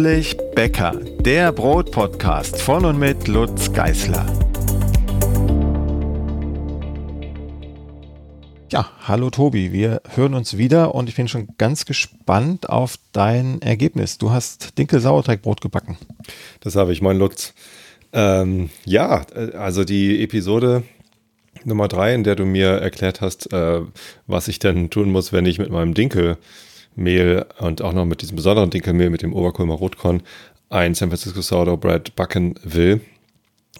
Plötzlich Bäcker, der Brotpodcast von und mit Lutz Geißler. Ja, hallo Tobi, wir hören uns wieder und ich bin schon ganz gespannt auf dein Ergebnis. Du hast Dinkel-Sauerteigbrot gebacken. Das habe ich, moin Lutz. Ähm, ja, äh, also die Episode Nummer drei, in der du mir erklärt hast, äh, was ich denn tun muss, wenn ich mit meinem Dinkelmehl und auch noch mit diesem besonderen Dinkelmehl, mit dem Oberkulmer Rotkorn, ein San Francisco Sourdough Bread backen will.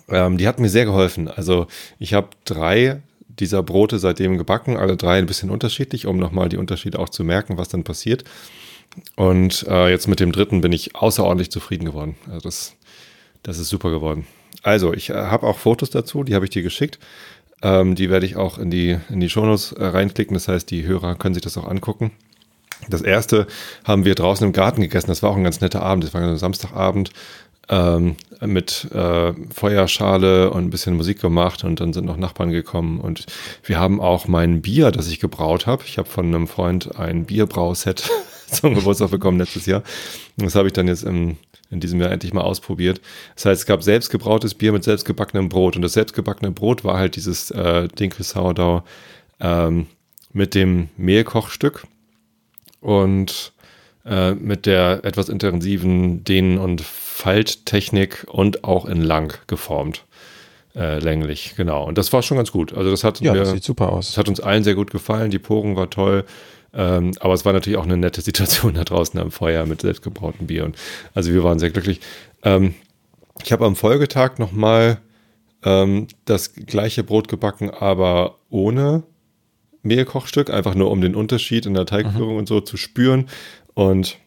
Ähm, die hat mir sehr geholfen. Also ich habe drei dieser Brote seitdem gebacken, alle drei ein bisschen unterschiedlich, um nochmal die Unterschiede auch zu merken, was dann passiert. Und äh, jetzt mit dem dritten bin ich außerordentlich zufrieden geworden. Also das, das ist super geworden. Also ich äh, habe auch Fotos dazu, die habe ich dir geschickt. Ähm, die werde ich auch in die, in die Shownotes äh, reinklicken. Das heißt, die Hörer können sich das auch angucken. Das erste haben wir draußen im Garten gegessen. Das war auch ein ganz netter Abend. Das war ein Samstagabend ähm, mit äh, Feuerschale und ein bisschen Musik gemacht und dann sind noch Nachbarn gekommen und wir haben auch mein Bier, das ich gebraut habe. Ich habe von einem Freund ein Bierbrauset zum Geburtstag bekommen letztes Jahr. Das habe ich dann jetzt im in diesem Jahr endlich mal ausprobiert. Das heißt, es gab selbstgebrautes Bier mit selbstgebackenem Brot. Und das selbstgebackene Brot war halt dieses äh, Dinkel Sourdough ähm, mit dem Mehlkochstück und äh, mit der etwas intensiven Dehnen- und Falttechnik und auch in lang geformt. Äh, länglich, genau. Und das war schon ganz gut. Also das hat ja, mir, das sieht super aus. Das hat uns allen sehr gut gefallen. Die Poren war toll. Ähm, aber es war natürlich auch eine nette Situation da draußen am Feuer mit selbstgebrautem Bier. Und also wir waren sehr glücklich. Ähm, ich habe am Folgetag nochmal ähm, das gleiche Brot gebacken, aber ohne Mehlkochstück, einfach nur um den Unterschied in der Teigführung mhm. und so zu spüren. Und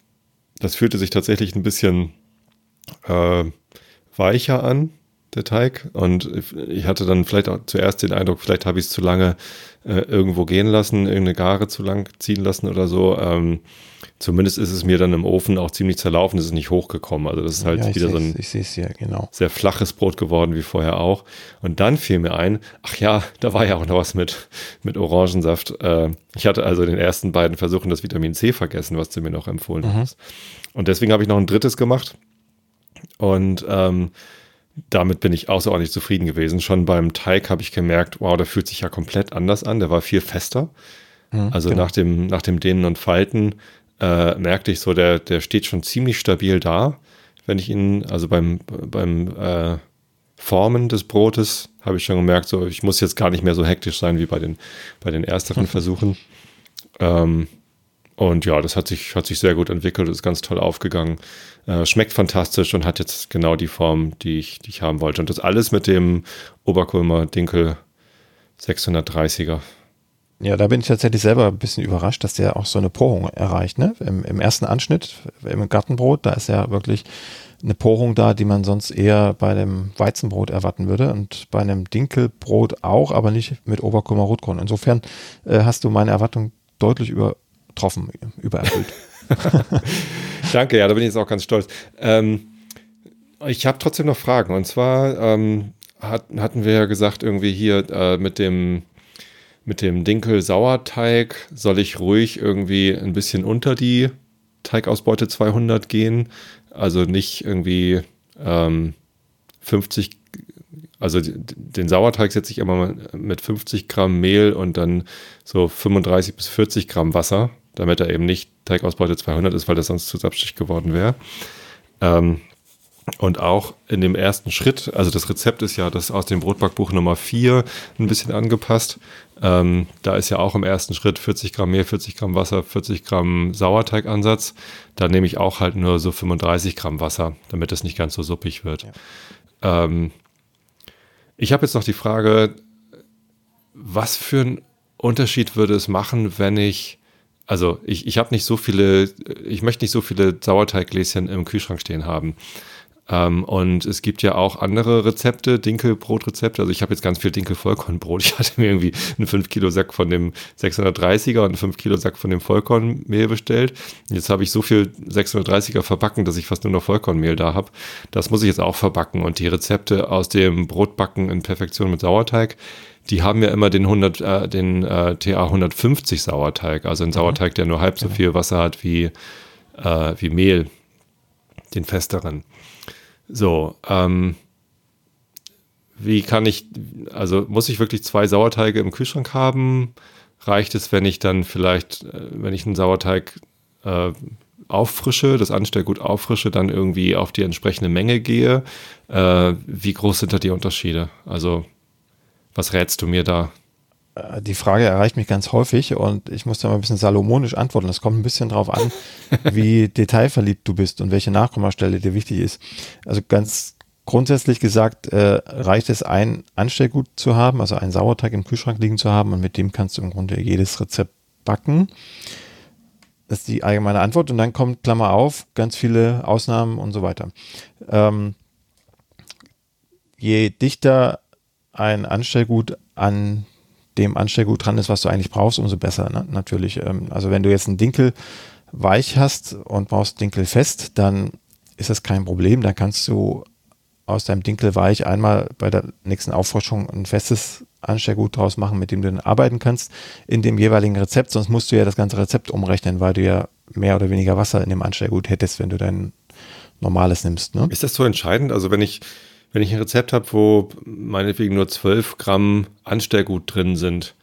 das fühlte sich tatsächlich ein bisschen äh, weicher an der Teig. Und ich hatte dann vielleicht auch zuerst den Eindruck, vielleicht habe ich es zu lange äh, irgendwo gehen lassen, irgendeine Gare zu lang ziehen lassen oder so. Ähm, zumindest ist es mir dann im Ofen auch ziemlich zerlaufen, es ist nicht hochgekommen. Also das ist halt ja, wieder so ein ja, genau. sehr flaches Brot geworden wie vorher auch. Und dann fiel mir ein, ach ja, da war ja auch noch was mit, mit Orangensaft. Äh, ich hatte also den ersten beiden Versuchen das Vitamin C vergessen, was du mir noch empfohlen mhm. hast. Und deswegen habe ich noch ein drittes gemacht. Und ähm, damit bin ich außerordentlich zufrieden gewesen. Schon beim Teig habe ich gemerkt, wow, der fühlt sich ja komplett anders an. Der war viel fester. Mhm, also genau. nach, dem, nach dem Dehnen und Falten äh, merkte ich so, der, der steht schon ziemlich stabil da. Wenn ich ihn, also beim, beim äh, Formen des Brotes habe ich schon gemerkt, so ich muss jetzt gar nicht mehr so hektisch sein wie bei den, bei den ersteren Versuchen. Ähm, und ja, das hat sich, hat sich sehr gut entwickelt, ist ganz toll aufgegangen. Äh, schmeckt fantastisch und hat jetzt genau die Form, die ich, die ich haben wollte. Und das alles mit dem Oberkulmer Dinkel 630er. Ja, da bin ich tatsächlich selber ein bisschen überrascht, dass der auch so eine Porung erreicht. Ne? Im, Im, ersten Anschnitt, im Gartenbrot, da ist ja wirklich eine Porung da, die man sonst eher bei dem Weizenbrot erwarten würde und bei einem Dinkelbrot auch, aber nicht mit Oberkummer Rotkorn. Insofern äh, hast du meine Erwartung deutlich über, getroffen, übererfüllt. Danke, ja, da bin ich jetzt auch ganz stolz. Ähm, ich habe trotzdem noch Fragen. Und zwar ähm, hat, hatten wir ja gesagt, irgendwie hier äh, mit dem mit dem Dinkel-Sauerteig soll ich ruhig irgendwie ein bisschen unter die Teigausbeute 200 gehen. Also nicht irgendwie ähm, 50, also den Sauerteig setze ich immer mit 50 Gramm Mehl und dann so 35 bis 40 Gramm Wasser damit er eben nicht Teigausbeute 200 ist, weil das sonst zu sapschig geworden wäre. Ähm, und auch in dem ersten Schritt, also das Rezept ist ja das aus dem Brotbackbuch Nummer 4 ein bisschen angepasst. Ähm, da ist ja auch im ersten Schritt 40 Gramm Mehl, 40 Gramm Wasser, 40 Gramm Sauerteigansatz. Da nehme ich auch halt nur so 35 Gramm Wasser, damit es nicht ganz so suppig wird. Ja. Ähm, ich habe jetzt noch die Frage, was für einen Unterschied würde es machen, wenn ich also ich, ich habe nicht so viele, ich möchte nicht so viele Sauerteiggläschen im Kühlschrank stehen haben. Ähm, und es gibt ja auch andere Rezepte, Dinkelbrotrezepte. Also ich habe jetzt ganz viel Dinkel-Vollkornbrot. Ich hatte mir irgendwie einen 5 Kilo Sack von dem 630er und einen 5 Kilo Sack von dem Vollkornmehl bestellt. Jetzt habe ich so viel 630er verbacken, dass ich fast nur noch Vollkornmehl da habe. Das muss ich jetzt auch verbacken. Und die Rezepte aus dem Brotbacken in Perfektion mit Sauerteig, die haben ja immer den 100, äh, den äh, TA 150 Sauerteig, also ein mhm. Sauerteig, der nur halb so viel Wasser hat wie, äh, wie Mehl. den festeren. So, ähm, wie kann ich, also muss ich wirklich zwei Sauerteige im Kühlschrank haben? Reicht es, wenn ich dann vielleicht, äh, wenn ich einen Sauerteig äh, auffrische, das Anstellgut auffrische, dann irgendwie auf die entsprechende Menge gehe? Äh, wie groß sind da die Unterschiede? Also, was rätst du mir da? Äh, die Frage erreicht mich ganz häufig und ich muss da mal ein bisschen salomonisch antworten. Es kommt ein bisschen drauf an, wie detailverliebt du bist und welche Nachkommastelle dir wichtig ist. Also ganz grundsätzlich gesagt, äh, reicht es, ein Anstellgut zu haben, also einen Sauerteig im Kühlschrank liegen zu haben und mit dem kannst du im Grunde jedes Rezept backen. Das ist die allgemeine Antwort und dann kommt, Klammer auf, ganz viele Ausnahmen und so weiter. Ähm, je dichter ein Anstellgut an dem Anstellgut dran ist, was du eigentlich brauchst, umso besser. Ne? Natürlich. Ähm, also wenn du jetzt einen Dinkel weich hast und brauchst Dinkel fest, dann ist das kein Problem. Dann kannst du aus deinem Dinkel weich einmal bei der nächsten Auffrischung ein festes Anstellgut draus machen, mit dem du dann arbeiten kannst in dem jeweiligen Rezept. Sonst musst du ja das ganze Rezept umrechnen, weil du ja mehr oder weniger Wasser in dem Anstellgut hättest, wenn du dein normales nimmst. Ne? Ist das so entscheidend? Also wenn ich wenn ich ein Rezept habe, wo meinetwegen nur 12 Gramm Anstellgut drin sind,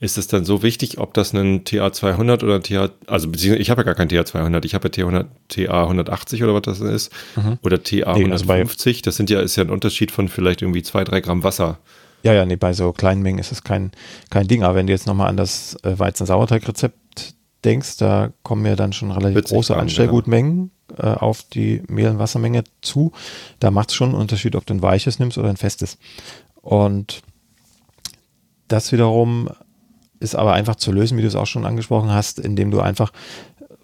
ist es dann so wichtig, ob das ein TA200 oder ein TA, also beziehungsweise ich habe ja gar kein TA200, ich habe ja TA100, TA180 oder was das ist, mhm. oder TA150, nee, also das sind ja, ist ja ein Unterschied von vielleicht irgendwie 2, 3 Gramm Wasser. Ja, ja, nee, bei so kleinen Mengen ist es kein, kein Ding, aber wenn du jetzt nochmal an das äh, Weizen-Sauerteig-Rezept denkst, da kommen ja dann schon relativ große Anstellgutmengen äh, auf die Mehl- und Wassermenge zu. Da macht es schon einen Unterschied, ob du ein weiches nimmst oder ein festes. Und das wiederum ist aber einfach zu lösen, wie du es auch schon angesprochen hast, indem du einfach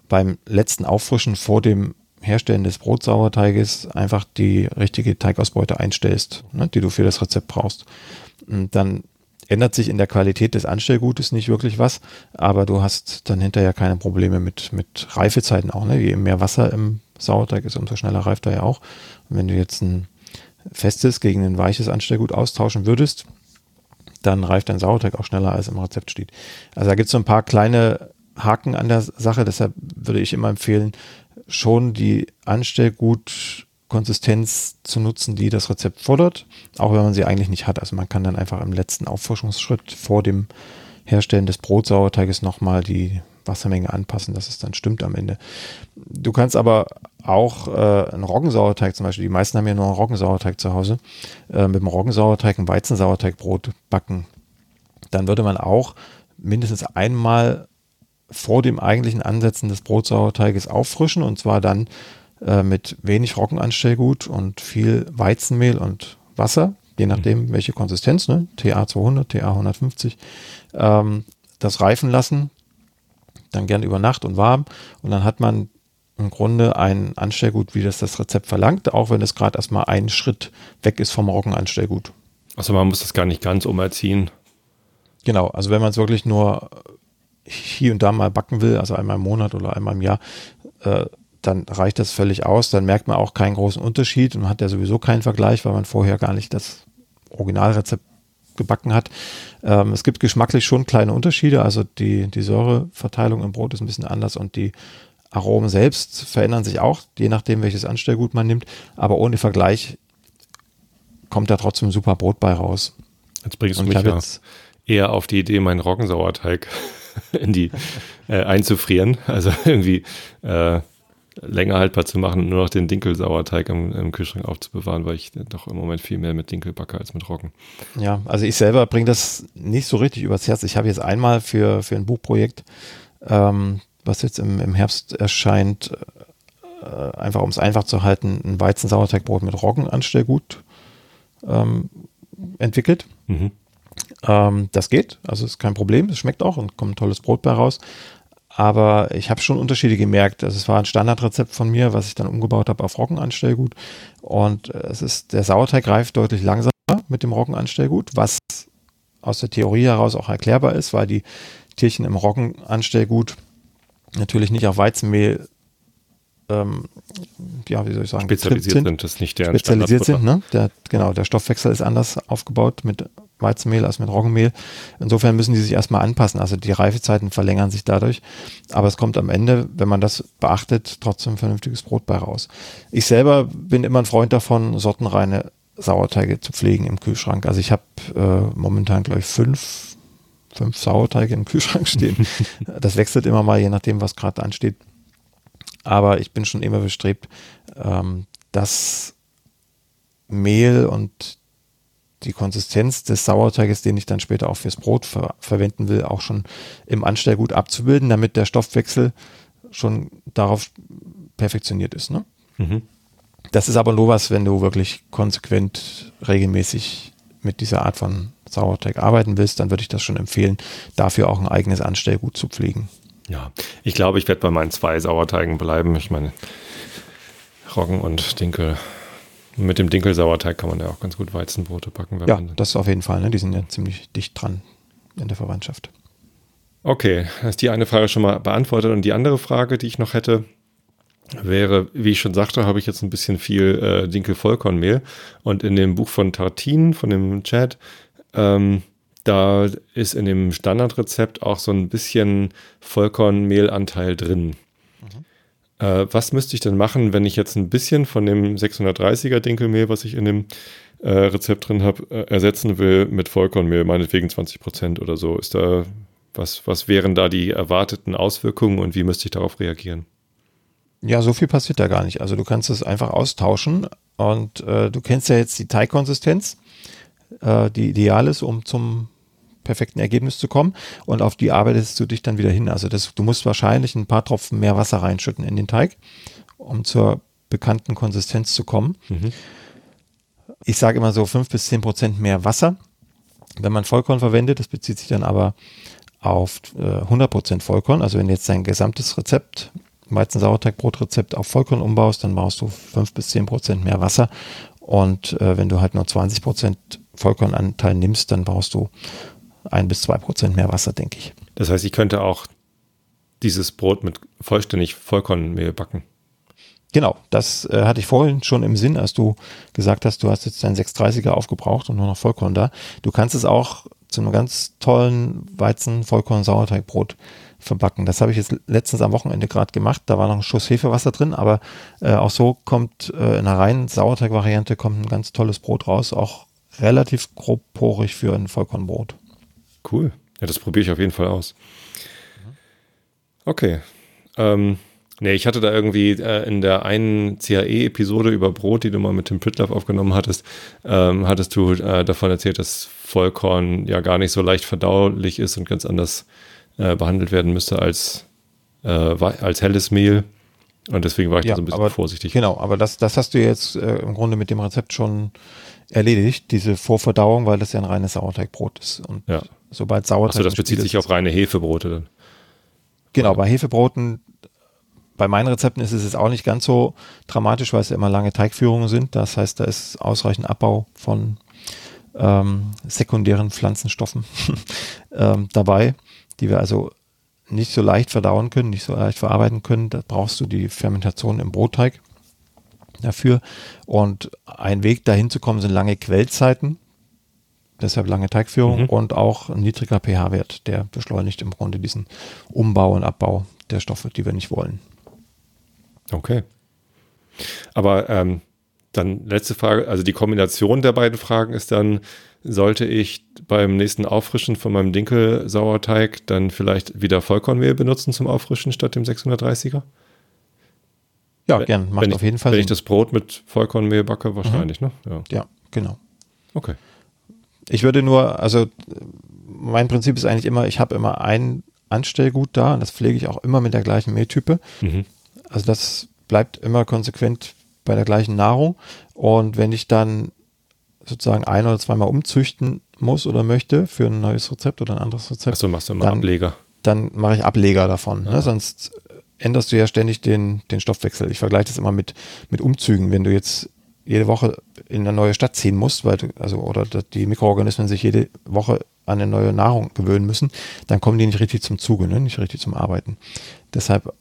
beim letzten Auffrischen vor dem Herstellen des Brotsauerteiges einfach die richtige Teigausbeute einstellst, ne, die du für das Rezept brauchst. Und dann ändert sich in der Qualität des Anstellgutes nicht wirklich was, aber du hast dann hinterher keine Probleme mit, mit Reifezeiten auch. Ne? Je mehr Wasser im Sauerteig ist, umso schneller reift er ja auch. Und wenn du jetzt ein festes gegen ein weiches Anstellgut austauschen würdest, dann reift dein Sauerteig auch schneller, als im Rezept steht. Also da gibt es so ein paar kleine Haken an der Sache, deshalb würde ich immer empfehlen, schon die Anstellgut Konsistenz zu nutzen, die das Rezept fordert, auch wenn man sie eigentlich nicht hat. Also man kann dann einfach im letzten Auffrischungsschritt vor dem Herstellen des Brotsauerteiges nochmal die Wassermenge anpassen, dass es dann stimmt am Ende. Du kannst aber auch äh, einen Roggensauerteig zum Beispiel, die meisten haben ja nur einen Roggensauerteig zu Hause, äh, mit dem Roggensauerteig ein Weizensauerteigbrot backen. Dann würde man auch mindestens einmal vor dem eigentlichen Ansetzen des Brotsauerteiges auffrischen und zwar dann äh, mit wenig Roggenanstellgut und viel Weizenmehl und Wasser, je mhm. nachdem welche Konsistenz, ne? TA 200, TA 150, ähm, das reifen lassen, dann gern über Nacht und warm und dann hat man im Grunde ein Anstellgut, wie das das Rezept verlangt, auch wenn es gerade erstmal einen Schritt weg ist vom Roggenanstellgut. Also man muss das gar nicht ganz umerziehen. Genau, also wenn man es wirklich nur hier und da mal backen will, also einmal im Monat oder einmal im Jahr, äh, dann reicht das völlig aus. Dann merkt man auch keinen großen Unterschied und hat ja sowieso keinen Vergleich, weil man vorher gar nicht das Originalrezept gebacken hat. Ähm, es gibt geschmacklich schon kleine Unterschiede. Also die, die Säureverteilung im Brot ist ein bisschen anders und die Aromen selbst verändern sich auch, je nachdem, welches Anstellgut man nimmt. Aber ohne Vergleich kommt da trotzdem super Brot bei raus. Jetzt bringst du mich ja eher auf die Idee, meinen Roggensauerteig in die äh, einzufrieren. Also irgendwie äh, länger haltbar zu machen und nur noch den Dinkelsauerteig im, im, Kühlschrank aufzubewahren, weil ich doch im Moment viel mehr mit Dinkel backe als mit Roggen. Ja, also ich selber bringe das nicht so richtig übers Herz. Ich habe jetzt einmal für, für ein Buchprojekt, ähm, was jetzt im, im Herbst erscheint, äh, einfach um es einfach zu halten, ein Weizensauerteigbrot mit Roggenanstellgut ähm, entwickelt. Mhm. Ähm, das geht, also ist kein Problem, es schmeckt auch und kommt ein tolles Brot bei raus. Aber ich habe schon Unterschiede gemerkt. Also es war ein Standardrezept von mir, was ich dann umgebaut habe auf Roggenanstellgut. Und äh, es ist, der Sauerteig reift deutlich langsamer mit dem Roggenanstellgut, was aus der Theorie heraus auch erklärbar ist, weil die Tierchen im Roggenanstellgut natürlich nicht auf Weizenmehl ähm, ja, wie soll ich sagen, spezialisiert sind, sind. das nicht der spezialisiert sind, ne? Der, genau, der Stoffwechsel ist anders aufgebaut mit Weizenmehl als mit Roggenmehl. Insofern müssen die sich erstmal anpassen. Also die Reifezeiten verlängern sich dadurch. Aber es kommt am Ende, wenn man das beachtet, trotzdem ein vernünftiges Brot bei raus. Ich selber bin immer ein Freund davon, sortenreine Sauerteige zu pflegen im Kühlschrank. Also ich habe äh, momentan, glaube ich, fünf, fünf Sauerteige im Kühlschrank stehen. das wechselt immer mal, je nachdem, was gerade ansteht. Aber ich bin schon immer bestrebt, ähm, dass Mehl und die Konsistenz des Sauerteiges, den ich dann später auch fürs Brot ver verwenden will, auch schon im Anstellgut abzubilden, damit der Stoffwechsel schon darauf perfektioniert ist. Ne? Mhm. Das ist aber nur was, wenn du wirklich konsequent regelmäßig mit dieser Art von Sauerteig arbeiten willst, dann würde ich das schon empfehlen, dafür auch ein eigenes Anstellgut zu pflegen. Ja, ich glaube, ich werde bei meinen zwei Sauerteigen bleiben. Ich meine, Roggen und Dinkel mit dem Dinkelsauerteig kann man ja auch ganz gut Weizenbrote backen. ja, das auf jeden Fall. Ne? Die sind ja ziemlich dicht dran in der Verwandtschaft. Okay, ist die eine Frage schon mal beantwortet. Und die andere Frage, die ich noch hätte, wäre, wie ich schon sagte, habe ich jetzt ein bisschen viel äh, Dinkel-Vollkornmehl. Und in dem Buch von Tartin, von dem Chat, ähm, da ist in dem Standardrezept auch so ein bisschen Vollkornmehlanteil drin. Äh, was müsste ich denn machen, wenn ich jetzt ein bisschen von dem 630er Dinkelmehl, was ich in dem äh, Rezept drin habe, äh, ersetzen will mit Vollkornmehl, meinetwegen 20 Prozent oder so? Ist da, was, was wären da die erwarteten Auswirkungen und wie müsste ich darauf reagieren? Ja, so viel passiert da gar nicht. Also du kannst es einfach austauschen und äh, du kennst ja jetzt die Teigkonsistenz, äh, die ideal ist, um zum perfekten Ergebnis zu kommen. Und auf die arbeitest du dich dann wieder hin. Also das, du musst wahrscheinlich ein paar Tropfen mehr Wasser reinschütten in den Teig, um zur bekannten Konsistenz zu kommen. Mhm. Ich sage immer so fünf bis zehn Prozent mehr Wasser, wenn man Vollkorn verwendet. Das bezieht sich dann aber auf äh, 100 Prozent Vollkorn. Also wenn jetzt dein gesamtes Rezept, Weizen-Sauerteigbrot-Rezept auf Vollkorn umbaust, dann brauchst du fünf bis zehn Prozent mehr Wasser. Und äh, wenn du halt nur 20 Prozent Vollkornanteil nimmst, dann brauchst du ein bis zwei Prozent mehr Wasser, denke ich. Das heißt, ich könnte auch dieses Brot mit vollständig Vollkornmehl backen. Genau, das äh, hatte ich vorhin schon im Sinn, als du gesagt hast, du hast jetzt dein 630er aufgebraucht und nur noch Vollkorn da. Du kannst es auch zu einem ganz tollen Weizen-Vollkorn-Sauerteigbrot verbacken. Das habe ich jetzt letztens am Wochenende gerade gemacht. Da war noch ein Schuss Hefewasser drin, aber äh, auch so kommt äh, in einer reinen Sauerteig-Variante kommt ein ganz tolles Brot raus, auch relativ grobporig für ein Vollkornbrot. Cool. Ja, das probiere ich auf jeden Fall aus. Okay. Ähm, nee, ich hatte da irgendwie äh, in der einen CAE-Episode über Brot, die du mal mit Tim Pritloff aufgenommen hattest, ähm, hattest du äh, davon erzählt, dass Vollkorn ja gar nicht so leicht verdaulich ist und ganz anders äh, behandelt werden müsste als, äh, als helles Mehl. Und deswegen war ich ja, da so ein bisschen aber, vorsichtig. Genau, aber das, das hast du jetzt äh, im Grunde mit dem Rezept schon erledigt, diese Vorverdauung, weil das ja ein reines Sauerteigbrot ist. Und ja. sobald Sauerteig. Also das bezieht sich auf reine Hefebrote dann. Genau, bei Hefebroten, bei meinen Rezepten ist es jetzt auch nicht ganz so dramatisch, weil es ja immer lange Teigführungen sind. Das heißt, da ist ausreichend Abbau von ähm, sekundären Pflanzenstoffen ähm, dabei, die wir also nicht so leicht verdauen können, nicht so leicht verarbeiten können. Da brauchst du die Fermentation im Brotteig dafür. Und ein Weg dahin zu kommen sind lange Quellzeiten, deshalb lange Teigführung mhm. und auch ein niedriger pH-Wert, der beschleunigt im Grunde diesen Umbau und Abbau der Stoffe, die wir nicht wollen. Okay. Aber ähm, dann letzte Frage, also die Kombination der beiden Fragen ist dann, sollte ich beim nächsten Auffrischen von meinem Dinkel-Sauerteig dann vielleicht wieder Vollkornmehl benutzen zum Auffrischen statt dem 630er? Ja, gern. Macht wenn auf jeden Fall Wenn Sinn. ich das Brot mit Vollkornmehl backe, wahrscheinlich, mhm. ne? Ja. ja, genau. Okay. Ich würde nur, also mein Prinzip ist eigentlich immer, ich habe immer ein Anstellgut da und das pflege ich auch immer mit der gleichen Mehltype. Mhm. Also das bleibt immer konsequent bei der gleichen Nahrung. Und wenn ich dann sozusagen ein oder zweimal umzüchten muss oder möchte für ein neues Rezept oder ein anderes Rezept. Achso, machst du immer dann, Ableger. Dann mache ich Ableger davon. Ne? Sonst änderst du ja ständig den, den Stoffwechsel. Ich vergleiche das immer mit, mit Umzügen. Wenn du jetzt jede Woche in eine neue Stadt ziehen musst, weil du, also, oder die Mikroorganismen sich jede Woche an eine neue Nahrung gewöhnen müssen, dann kommen die nicht richtig zum Zuge, ne? nicht richtig zum Arbeiten. Deshalb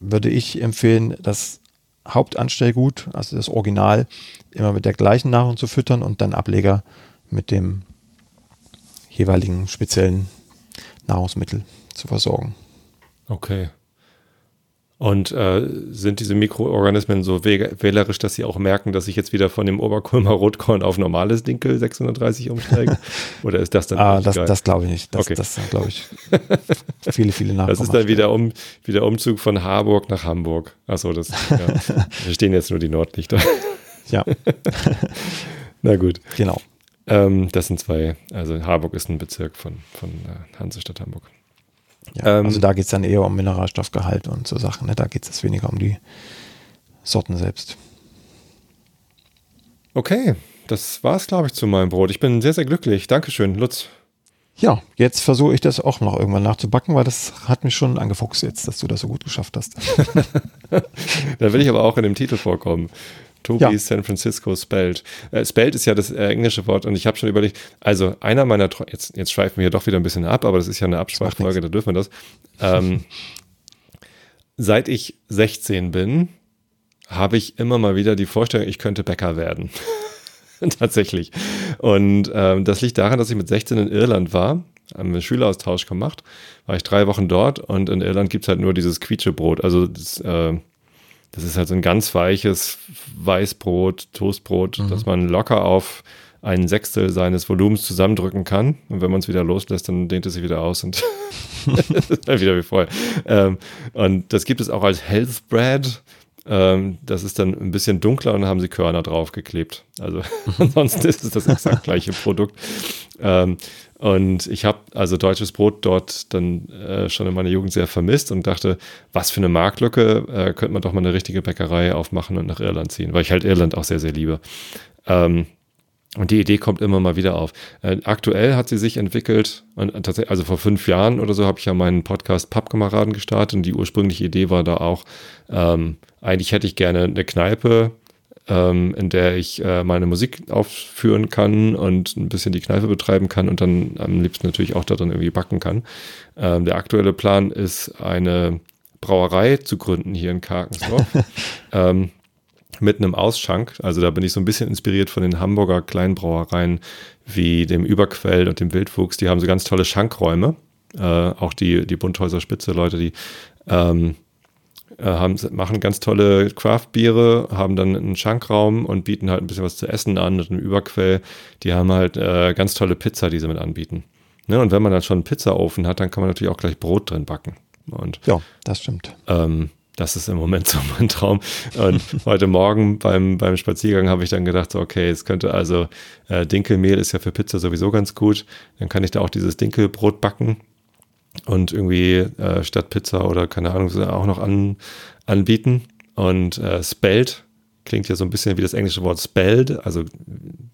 würde ich empfehlen, das Hauptanstellgut, also das Original, immer mit der gleichen Nahrung zu füttern und dann Ableger mit dem jeweiligen speziellen Nahrungsmittel zu versorgen. Okay. Und äh, sind diese Mikroorganismen so wählerisch, dass sie auch merken, dass ich jetzt wieder von dem Oberkulmer Rotkorn auf normales Dinkel 630 umsteige? Oder ist das dann? ah, das, das glaube ich nicht. Das, okay. das glaube ich viele, viele Nachkommen. Das ist dann wieder, um, wieder Umzug von Harburg nach Hamburg. Achso, das ja. wir stehen jetzt nur die Nordlichter. ja. Na gut. Genau. Ähm, das sind zwei, also Harburg ist ein Bezirk von, von äh, Hansestadt Hamburg. Ja, ähm, also da geht es dann eher um Mineralstoffgehalt und so Sachen. Ne? Da geht es weniger um die Sorten selbst. Okay, das war es, glaube ich, zu meinem Brot. Ich bin sehr, sehr glücklich. Dankeschön, Lutz. Ja, jetzt versuche ich das auch noch irgendwann nachzubacken, weil das hat mich schon angefuchst jetzt, dass du das so gut geschafft hast. da will ich aber auch in dem Titel vorkommen. Tobi ja. San Francisco Spelled. Äh, spelled ist ja das äh, englische Wort und ich habe schon überlegt, also einer meiner, Tro jetzt, jetzt schweifen wir hier doch wieder ein bisschen ab, aber das ist ja eine Absprachfolge, da dürfen wir das. Ähm, seit ich 16 bin, habe ich immer mal wieder die Vorstellung, ich könnte Bäcker werden. Tatsächlich. Und ähm, das liegt daran, dass ich mit 16 in Irland war, haben einen Schüleraustausch gemacht, war ich drei Wochen dort und in Irland gibt es halt nur dieses Quietschebrot, also das, äh, das ist halt so ein ganz weiches Weißbrot, Toastbrot, mhm. das man locker auf ein Sechstel seines Volumens zusammendrücken kann. Und wenn man es wieder loslässt, dann dehnt es sich wieder aus und wieder wie vorher. Ähm, und das gibt es auch als Health Bread. Ähm, das ist dann ein bisschen dunkler und dann haben sie Körner draufgeklebt. Also ansonsten ist es das exakt gleiche Produkt. Ähm, und ich habe also deutsches Brot dort dann äh, schon in meiner Jugend sehr vermisst und dachte, was für eine Marktlücke, äh, könnte man doch mal eine richtige Bäckerei aufmachen und nach Irland ziehen, weil ich halt Irland auch sehr, sehr liebe. Ähm, und die Idee kommt immer mal wieder auf. Äh, aktuell hat sie sich entwickelt, tatsächlich, also vor fünf Jahren oder so habe ich ja meinen Podcast Pappkameraden gestartet und die ursprüngliche Idee war da auch, ähm, eigentlich hätte ich gerne eine Kneipe ähm, in der ich äh, meine Musik aufführen kann und ein bisschen die Kneipe betreiben kann und dann am liebsten natürlich auch darin irgendwie backen kann. Ähm, der aktuelle Plan ist, eine Brauerei zu gründen hier in Karkensdorf. ähm, mit einem Ausschank. Also da bin ich so ein bisschen inspiriert von den Hamburger Kleinbrauereien wie dem Überquell und dem Wildwuchs. Die haben so ganz tolle Schankräume. Äh, auch die, die Bunthäuser Spitze, Leute, die ähm, äh, haben, machen ganz tolle Craft-Biere, haben dann einen Schankraum und bieten halt ein bisschen was zu essen an und einen Überquell. Die haben halt äh, ganz tolle Pizza, die sie mit anbieten. Ne? Und wenn man dann schon einen Pizzaofen hat, dann kann man natürlich auch gleich Brot drin backen. Und, ja, das stimmt. Ähm, das ist im Moment so mein Traum. Und heute Morgen beim, beim Spaziergang habe ich dann gedacht, so, okay, es könnte also, äh, Dinkelmehl ist ja für Pizza sowieso ganz gut. Dann kann ich da auch dieses Dinkelbrot backen und irgendwie äh, statt Pizza oder keine Ahnung auch noch an, anbieten. Und äh, Spelled klingt ja so ein bisschen wie das englische Wort spelled, also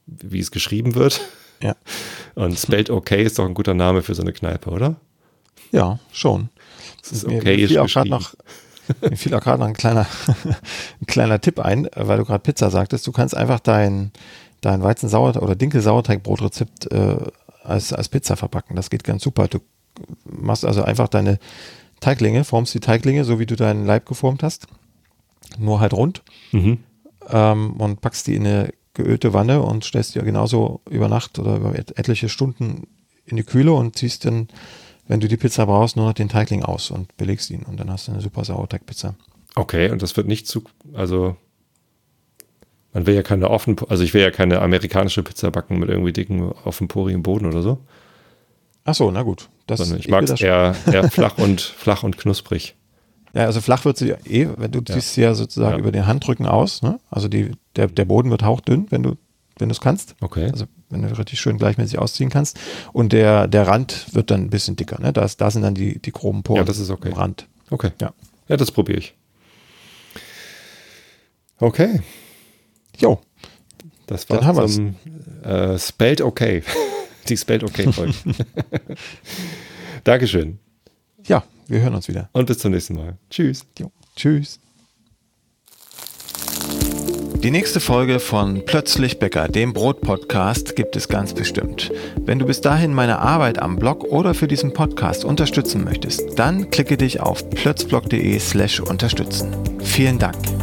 wie es geschrieben wird. Ja. Und Spelled okay ist doch ein guter Name für so eine Kneipe, oder? Ja, schon. Das ist okay. Mir, fiel auch gerade noch, mir fiel auch gerade noch ein kleiner, ein kleiner Tipp ein, weil du gerade Pizza sagtest. Du kannst einfach dein, dein Weizen-Sauerteig oder Dinkel-Sauerteigbrotrezept äh, als, als Pizza verpacken. Das geht ganz super. Du machst also einfach deine Teiglinge, formst die Teiglinge, so wie du deinen Leib geformt hast, nur halt rund mhm. ähm, und packst die in eine geölte Wanne und stellst die genauso über Nacht oder über etliche Stunden in die Kühle und ziehst dann, wenn du die Pizza brauchst, nur noch den Teigling aus und belegst ihn und dann hast du eine super Sauerteigpizza. Okay, und das wird nicht zu, also man will ja keine offen, also ich will ja keine amerikanische Pizza backen mit irgendwie dicken, offenporigen Boden oder so. Ach so, na gut. Das, ich, ich mag es eher, eher flach, und, flach und knusprig. Ja, also flach wird sie eh, wenn du ja. ziehst sie ja sozusagen ja. über den Handrücken aus. Ne? Also die, der, der Boden wird hauchdünn, wenn du wenn du es kannst. Okay. Also wenn du richtig schön gleichmäßig ausziehen kannst. Und der, der Rand wird dann ein bisschen dicker. Ne? Da, da sind dann die, die groben Poren ja, das ist okay. im Rand. Okay. Ja, ja das probiere ich. Okay. Jo. Das war dann haben zum äh, Spelled Okay. Die Spelled Okay Folge. Dankeschön. Ja, wir hören uns wieder. Und bis zum nächsten Mal. Tschüss. Jo, tschüss. Die nächste Folge von Plötzlich Bäcker, dem Brot-Podcast, gibt es ganz bestimmt. Wenn du bis dahin meine Arbeit am Blog oder für diesen Podcast unterstützen möchtest, dann klicke dich auf plötzblog.de slash unterstützen. Vielen Dank.